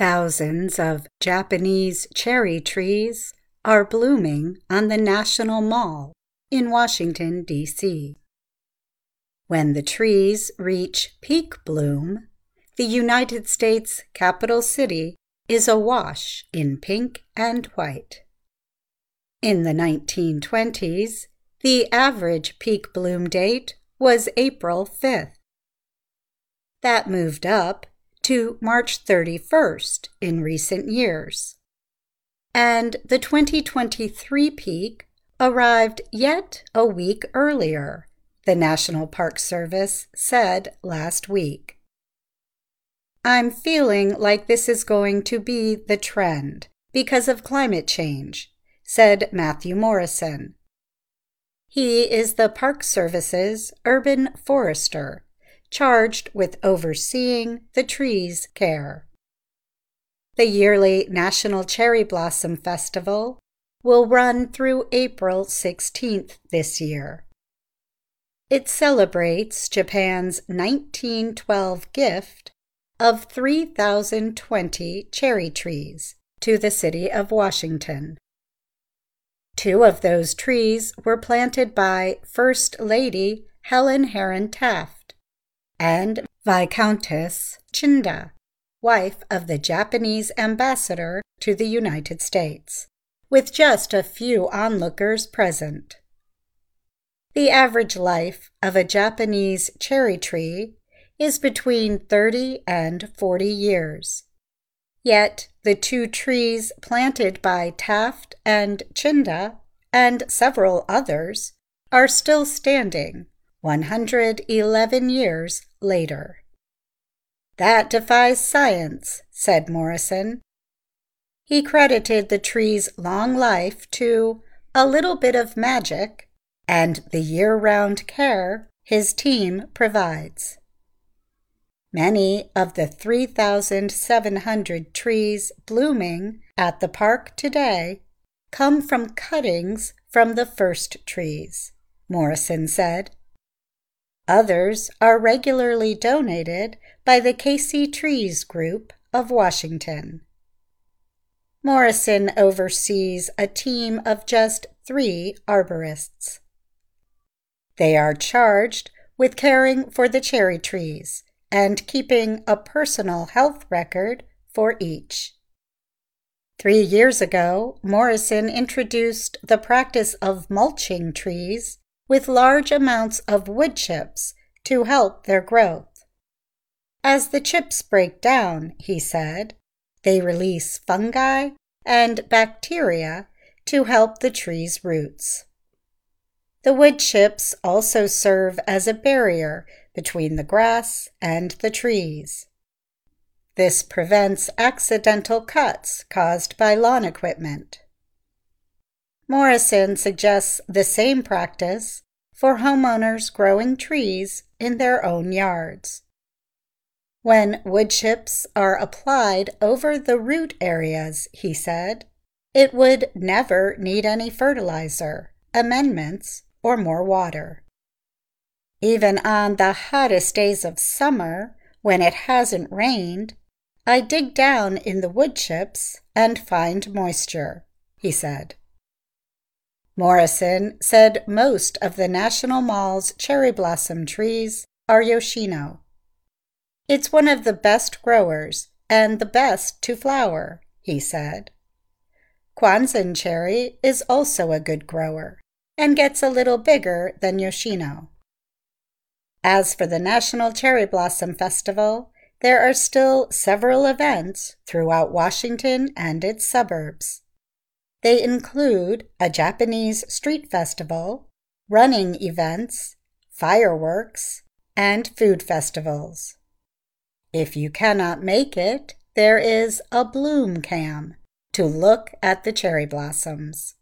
Thousands of Japanese cherry trees are blooming on the National Mall in Washington, D.C. When the trees reach peak bloom, the United States capital city is awash in pink and white. In the 1920s, the average peak bloom date was April 5th. That moved up to March 31st in recent years. And the 2023 peak arrived yet a week earlier, the National Park Service said last week. I'm feeling like this is going to be the trend because of climate change, said Matthew Morrison. He is the Park Service's urban forester, charged with overseeing the tree's care. The yearly National Cherry Blossom Festival will run through April 16th this year. It celebrates Japan's 1912 gift of 3,020 cherry trees to the city of Washington. Two of those trees were planted by First Lady Helen Herron Taft and Viscountess Chinda, wife of the Japanese ambassador to the United States, with just a few onlookers present. The average life of a Japanese cherry tree is between 30 and 40 years. Yet the two trees planted by Taft and Chinda and several others are still standing 111 years later. That defies science, said Morrison. He credited the tree's long life to a little bit of magic and the year round care his team provides. Many of the 3,700 trees blooming at the park today come from cuttings from the first trees, Morrison said. Others are regularly donated by the Casey Trees Group of Washington. Morrison oversees a team of just three arborists. They are charged with caring for the cherry trees and keeping a personal health record for each. Three years ago, Morrison introduced the practice of mulching trees with large amounts of wood chips to help their growth. As the chips break down, he said, they release fungi and bacteria to help the tree's roots. The wood chips also serve as a barrier between the grass and the trees. This prevents accidental cuts caused by lawn equipment. Morrison suggests the same practice for homeowners growing trees in their own yards. When wood chips are applied over the root areas, he said, it would never need any fertilizer, amendments, or more water. Even on the hottest days of summer, when it hasn't rained, I dig down in the wood chips and find moisture, he said. Morrison said most of the National Mall's cherry blossom trees are Yoshino. It's one of the best growers and the best to flower, he said. Kwanzan cherry is also a good grower and gets a little bigger than Yoshino. As for the National Cherry Blossom Festival, there are still several events throughout Washington and its suburbs. They include a Japanese street festival, running events, fireworks, and food festivals. If you cannot make it, there is a bloom cam to look at the cherry blossoms.